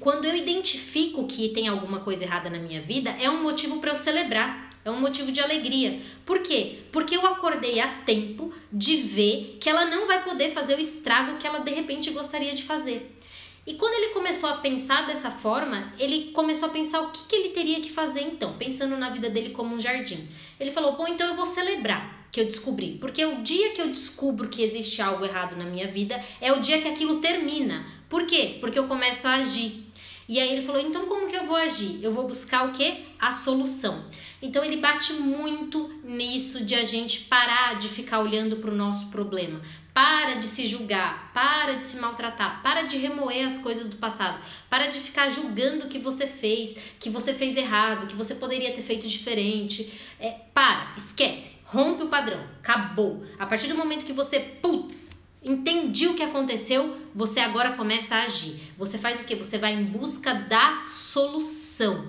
quando eu identifico que tem alguma coisa errada na minha vida, é um motivo para eu celebrar. É um motivo de alegria. Por quê? Porque eu acordei a tempo de ver que ela não vai poder fazer o estrago que ela de repente gostaria de fazer. E quando ele começou a pensar dessa forma, ele começou a pensar o que, que ele teria que fazer então, pensando na vida dele como um jardim. Ele falou: Bom, então eu vou celebrar que eu descobri, porque o dia que eu descubro que existe algo errado na minha vida é o dia que aquilo termina. Por quê? Porque eu começo a agir. E aí ele falou: então como que eu vou agir? Eu vou buscar o que? A solução. Então ele bate muito nisso de a gente parar de ficar olhando para o nosso problema. Para de se julgar, para de se maltratar, para de remoer as coisas do passado, para de ficar julgando o que você fez, que você fez errado, que você poderia ter feito diferente. É, para, esquece, rompe o padrão, acabou. A partir do momento que você, putz, Entendi o que aconteceu, você agora começa a agir. Você faz o que? Você vai em busca da solução.